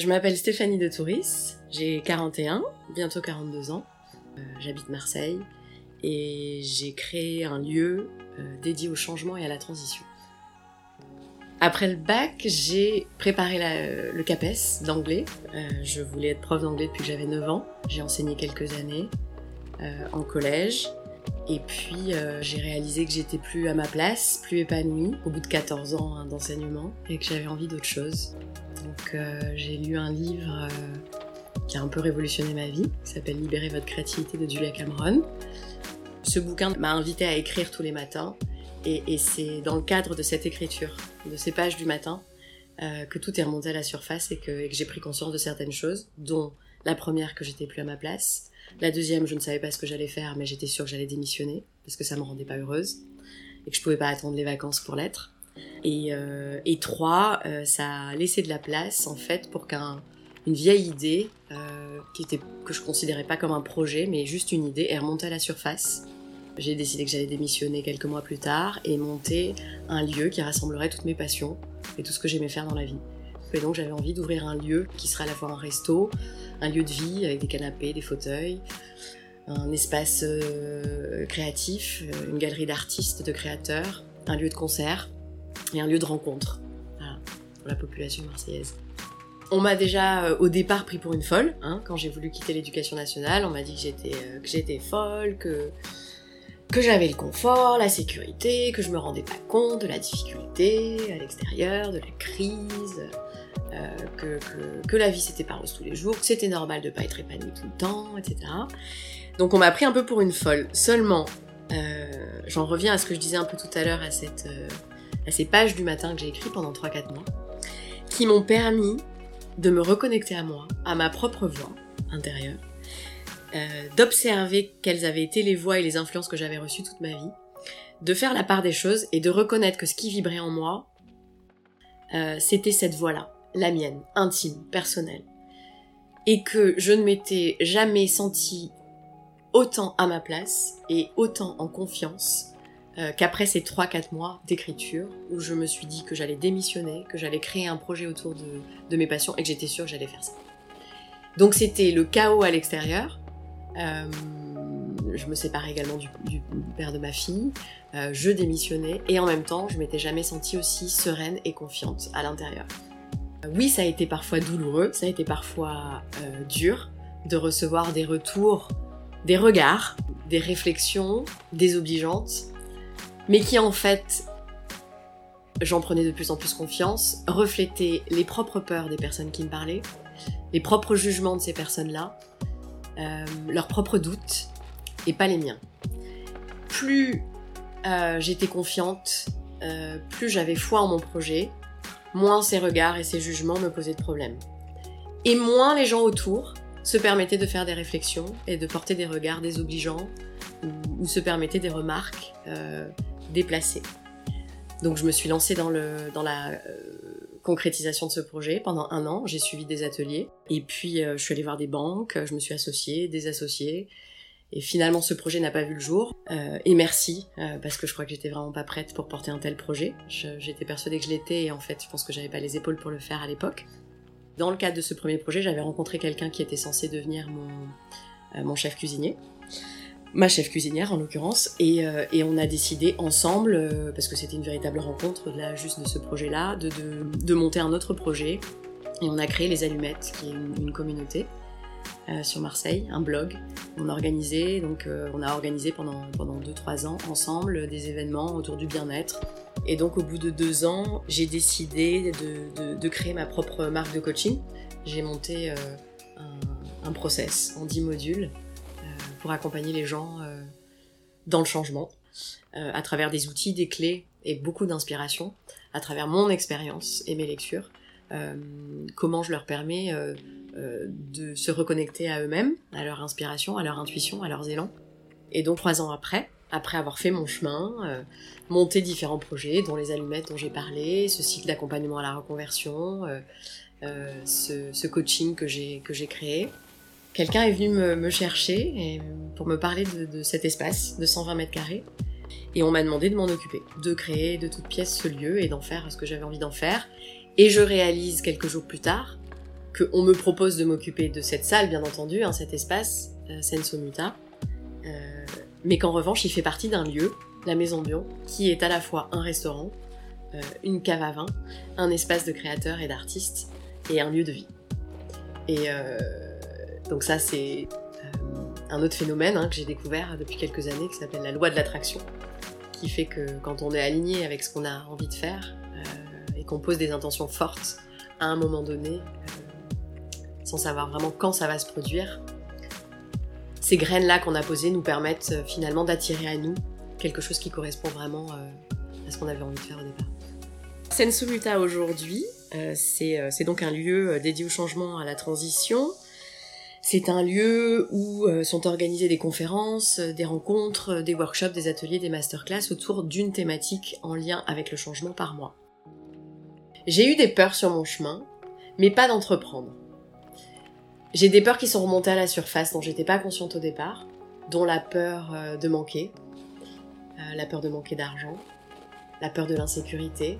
Je m'appelle Stéphanie de Touris, j'ai 41, bientôt 42 ans. Euh, J'habite Marseille et j'ai créé un lieu euh, dédié au changement et à la transition. Après le bac, j'ai préparé la- le CAPES d'anglais. Euh, je voulais être prof d'anglais depuis que j'avais 9 ans. J'ai enseigné quelques années euh, en collège. Et puis euh, j'ai réalisé que j'étais plus à ma place, plus épanouie, au bout de 14 ans hein, d'enseignement, et que j'avais envie d'autre chose. Donc euh, j'ai lu un livre euh, qui a un peu révolutionné ma vie, qui s'appelle Libérer votre créativité de Julia Cameron. Ce bouquin m'a invité à écrire tous les matins, et, c'est dans le cadre de cette écriture, de ces pages du matin, euh, que tout est remonté à la surface et que, que j'ai pris conscience de certaines choses, dont la première que j'étais plus à ma place, la deuxième, je ne savais pas ce que j'allais faire, mais j'étais sûre que j'allais démissionner parce que ça me rendait pas heureuse et que je pouvais pas attendre les vacances pour l'être. Et, euh, et trois, euh, ça a laissé de la place en fait pour qu'un une vieille idée euh, qui était que je considérais pas comme un projet, mais juste une idée, est remontée à la surface. J'ai décidé que j'allais démissionner quelques mois plus tard et monter un lieu qui rassemblerait toutes mes passions et tout ce que j'aimais faire dans la vie. Et donc j'avais envie d'ouvrir un lieu qui serait à la fois un resto, un lieu de vie avec des canapés, des fauteuils, un espace créatif, une galerie d'artistes, de créateurs, un lieu de concert et un lieu de rencontre pour la population marseillaise. On m'a déjà euh, au départ pris pour une folle, hein, quand j'ai voulu quitter l'éducation nationale, on m'a dit que j'étais euh, que j'étais folle, que que j'avais le confort, la sécurité, que je me rendais pas compte de la difficulté à l'extérieur, de la crise, euh, que, que, la vie c'était pas rose tous les jours, que c'était normal de pas être épanoui tout le temps, etc. Donc on m'a pris un peu pour une folle. Seulement, j'en reviens à ce que je disais un peu tout à l'heure, à, cette, à ces pages du matin que j'ai écrites pendant 3-4 mois, qui m'ont permis de me reconnecter à moi, à ma propre voix intérieure, euh, d'observer quelles avaient été les voix et les influences que j'avais reçues toute ma vie, de faire la part des choses et de reconnaître que ce qui vibrait en moi, euh, c'était cette voix-là, la mienne, intime, personnelle. Et que je ne m'étais jamais sentie autant à ma place et autant en confiance euh, qu'après ces 3-4 mois d'écriture où je me suis dit que j'allais démissionner, que j'allais créer un projet autour de, mes passions et que j'étais sûre que j'allais faire ça. Donc c'était le chaos à l'extérieur. Euh, je me séparais également du, père de ma fille. Euh, je démissionnais et en même temps, je m'étais jamais sentie aussi sereine et confiante à l'intérieur. Oui, ça a été parfois douloureux, ça a été parfois dur de recevoir des retours, des regards, des réflexions désobligeantes, mais qui en fait, j'en prenais de plus en plus confiance, reflétaient les propres peurs des personnes qui me parlaient, les propres jugements de ces personnes-là, euh, leurs propres doutes, et pas les miens. Plus euh, j'étais confiante, euh, plus j'avais foi en mon projet, moins ces regards et ces jugements me posaient de problèmes. Et moins les gens autour se permettaient de faire des réflexions et de porter des regards désobligeants ou se permettaient des remarques déplacées. Donc je me suis lancée dans, le, dans la euh, concrétisation de ce projet pendant un an. J'ai suivi des ateliers et puis euh, je suis allée voir des banques, je me suis associée, désassociée. Et finalement, ce projet n'a pas vu le jour. Euh, et merci, parce que je crois que j'étais vraiment pas prête pour porter un tel projet. Je- J'étais persuadée que je l'étais, et en fait, je pense que j'avais pas les épaules pour le faire à l'époque. Dans le cadre de ce premier projet, j'avais rencontré quelqu'un qui était censé devenir mon, mon chef cuisinier. Ma chef cuisinière, en l'occurrence. Et, euh, on a décidé ensemble, euh, parce que c'était une véritable rencontre, là, juste de ce projet-là, de, de, de monter un autre projet. Et on a créé Les Allumettes, qui est une, communauté euh, sur Marseille, un blog. On a organisé, donc on a organisé pendant pendant deux trois ans ensemble des événements autour du bien-être. Et donc au bout de deux ans, j'ai décidé de, de, créer ma propre marque de coaching. J'ai monté un, un process en 10 modules pour accompagner les gens euh, dans le changement euh, à travers des outils, des clés et beaucoup d'inspiration, à travers mon expérience et mes lectures. Euh, comment je leur permets euh, euh, de se reconnecter à eux-mêmes, à leur inspiration, à leur intuition, à leurs élans. Et donc trois ans après, après avoir fait mon chemin, euh, monté différents projets, dont les allumettes dont j'ai parlé, ce cycle d'accompagnement à la reconversion, euh, euh, ce, coaching que j'ai créé, quelqu'un est venu me, chercher pour me parler de, cet espace de 120 mètres carrés. Et on m'a demandé de m'en occuper, de créer de toutes pièces ce lieu et d'en faire ce que j'avais envie d'en faire. Et je réalise quelques jours plus tard qu'on me propose de m'occuper de cette salle, bien entendu, hein, cet espace, euh, Sensomuta, euh, mais qu'en revanche, il fait partie d'un lieu, la Maison Bion, qui est à la fois un restaurant, euh, une cave à vin, un espace de créateurs et d'artistes, et un lieu de vie. Et euh, donc ça, c'est euh, un autre phénomène hein, que j'ai découvert depuis quelques années, qui s'appelle la loi de l'attraction, qui fait que quand on est aligné avec ce qu'on a envie de faire, et qu'on pose des intentions fortes à un moment donné, sans savoir vraiment quand ça va se produire, ces graines-là qu'on a posées nous permettent finalement d'attirer à nous quelque chose qui correspond vraiment à ce qu'on avait envie de faire au départ. Sensumuta aujourd'hui, euh, euh, c'est donc un lieu euh, dédié au changement, à la transition. C'est un lieu où sont organisées des conférences, des rencontres, des workshops, des ateliers, des masterclass autour d'une thématique en lien avec le changement par mois. J'ai eu des peurs sur mon chemin, mais pas d'entreprendre. J'ai des peurs qui sont remontées à la surface dont j'étais pas consciente au départ, dont la peur de manquer, la peur de manquer d'argent, la peur de l'insécurité,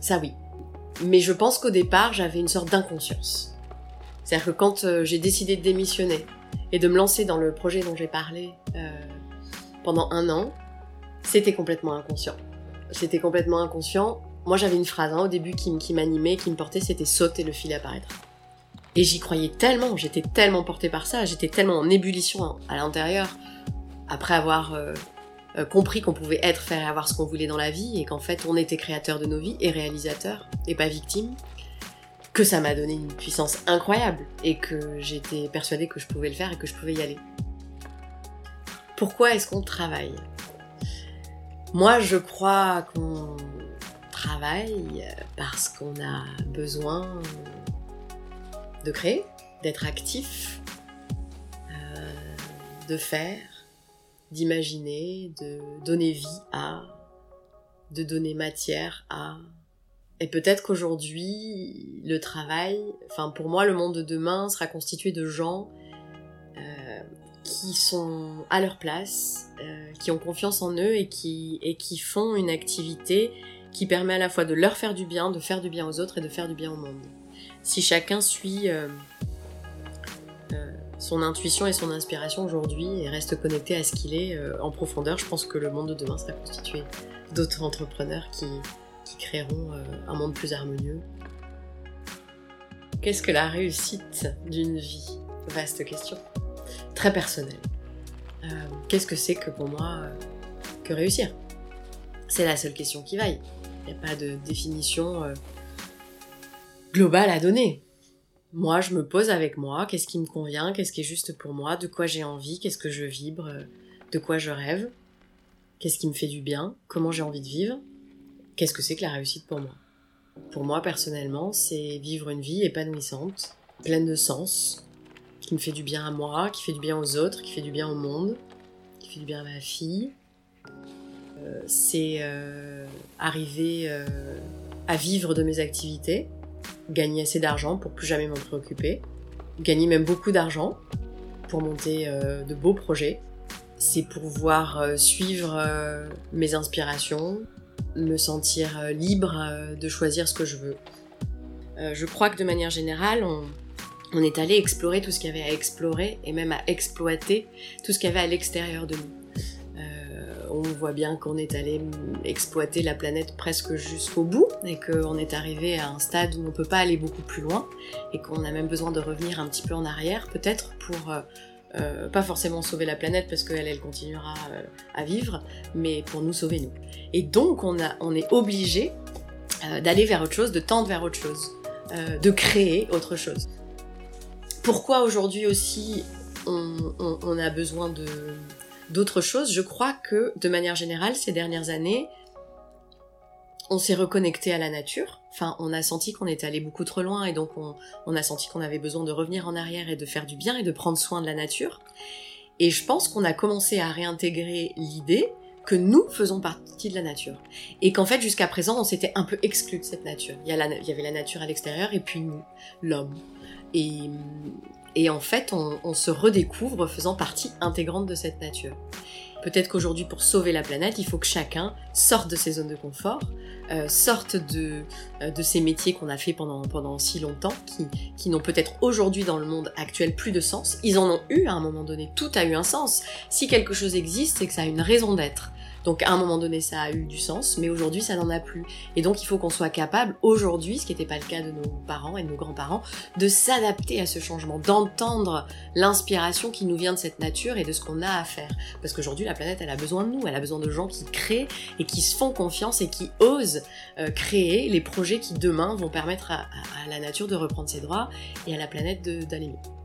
ça oui. Mais je pense qu'au départ, j'avais une sorte d'inconscience. C'est-à-dire que quand euh, j'ai décidé de démissionner et de me lancer dans le projet dont j'ai parlé euh, pendant un an, c'était complètement inconscient. C'était complètement inconscient. Moi, j'avais une phrase hein, au début qui, m'animait, qui me portait, c'était sauter le fil apparaîtra. Et j'y croyais tellement, j'étais tellement portée par ça, j'étais tellement en ébullition à l'intérieur, après avoir euh, compris qu'on pouvait être, faire et avoir ce qu'on voulait dans la vie et qu'en fait on était créateur de nos vies et réalisateur et pas victime, que ça m'a donné une puissance incroyable et que j'étais persuadée que je pouvais le faire et que je pouvais y aller. Pourquoi est-ce qu'on travaille? Moi je crois qu'on travaille parce qu'on a besoin de créer, d'être actif, euh, de faire, d'imaginer, de donner vie à, de donner matière à. Et peut-être qu'aujourd'hui, le travail, enfin pour moi, le monde de demain sera constitué de gens euh, qui sont à leur place, euh, qui ont confiance en eux et qui, et qui font une activité qui permet à la fois de leur faire du bien, de faire du bien aux autres et de faire du bien au monde. Si chacun suit euh, son intuition et son inspiration aujourd'hui et reste connecté à ce qu'il est en profondeur, je pense que le monde de demain sera constitué d'autres entrepreneurs qui, créeront euh, un monde plus harmonieux. Qu'est-ce que la réussite d'une vie? Vaste question. Très personnelle. Euh, qu'est-ce que c'est que pour moi que réussir? C'est la seule question qui vaille. Il n'y a pas de définition globale à donner. Moi, je me pose avec moi, qu'est-ce qui me convient, qu'est-ce qui est juste pour moi, de quoi j'ai envie, qu'est-ce que je vibre, de quoi je rêve, qu'est-ce qui me fait du bien, comment j'ai envie de vivre, qu'est-ce que c'est que la réussite pour moi? Pour moi, personnellement, c'est vivre une vie épanouissante, pleine de sens, qui me fait du bien à moi, qui fait du bien aux autres, qui fait du bien au monde, qui fait du bien à ma fille. Euh, c'est euh, arriver euh, à vivre de mes activités, gagner assez d'argent pour plus jamais m'en préoccuper, gagner même beaucoup d'argent pour monter de beaux projets. C'est pouvoir suivre mes inspirations, me sentir libre de choisir ce que je veux. je crois que de manière générale, on, est allé explorer tout ce qu'il y avait à explorer et même à exploiter tout ce qu'il y avait à l'extérieur de nous on voit bien qu'on est allé exploiter la planète presque jusqu'au bout et qu'on est arrivé à un stade où on peut pas aller beaucoup plus loin et qu'on a même besoin de revenir un petit peu en arrière peut-être pour euh, euh, pas forcément sauver la planète parce qu'elle elle continuera euh, à vivre, mais pour nous sauver nous. Et donc on, a, on est obligé d'aller vers autre chose, de tendre vers autre chose, de créer autre chose. Pourquoi aujourd'hui aussi on a besoin de, d'autres choses, je crois que de manière générale, ces dernières années, on s'est reconnecté à la nature. Enfin, on a senti qu'on était allé beaucoup trop loin et donc on, a senti qu'on avait besoin de revenir en arrière et de faire du bien et de prendre soin de la nature. Et je pense qu'on a commencé à réintégrer l'idée que nous faisons partie de la nature. Et qu'en fait, jusqu'à présent, on s'était un peu exclu de cette nature. Il y, avait la nature à l'extérieur et puis nous, l'homme. Et en fait, on, se redécouvre faisant partie intégrante de cette nature. Peut-être qu'aujourd'hui, pour sauver la planète, il faut que chacun sorte de ses zones de confort, euh, sortent de, euh, de ces métiers qu'on a fait pendant, pendant si longtemps, qui, qui n'ont peut-être aujourd'hui dans le monde actuel plus de sens. Ils en ont eu à un moment donné, tout a eu un sens. Si quelque chose existe, c'est que ça a une raison d'être. Donc à un moment donné, ça a eu du sens, mais aujourd'hui, ça n'en a plus. Et donc il faut qu'on soit capable, aujourd'hui, ce qui n'était pas le cas de nos parents et de nos grands-parents, de s'adapter à ce changement, d'entendre l'inspiration qui nous vient de cette nature et de ce qu'on a à faire. Parce qu'aujourd'hui, la planète, elle a besoin de nous, elle a besoin de gens qui créent et qui se font confiance et qui osent euh, créer les projets qui demain vont permettre à, à la nature de reprendre ses droits et à la planète d'aller mieux.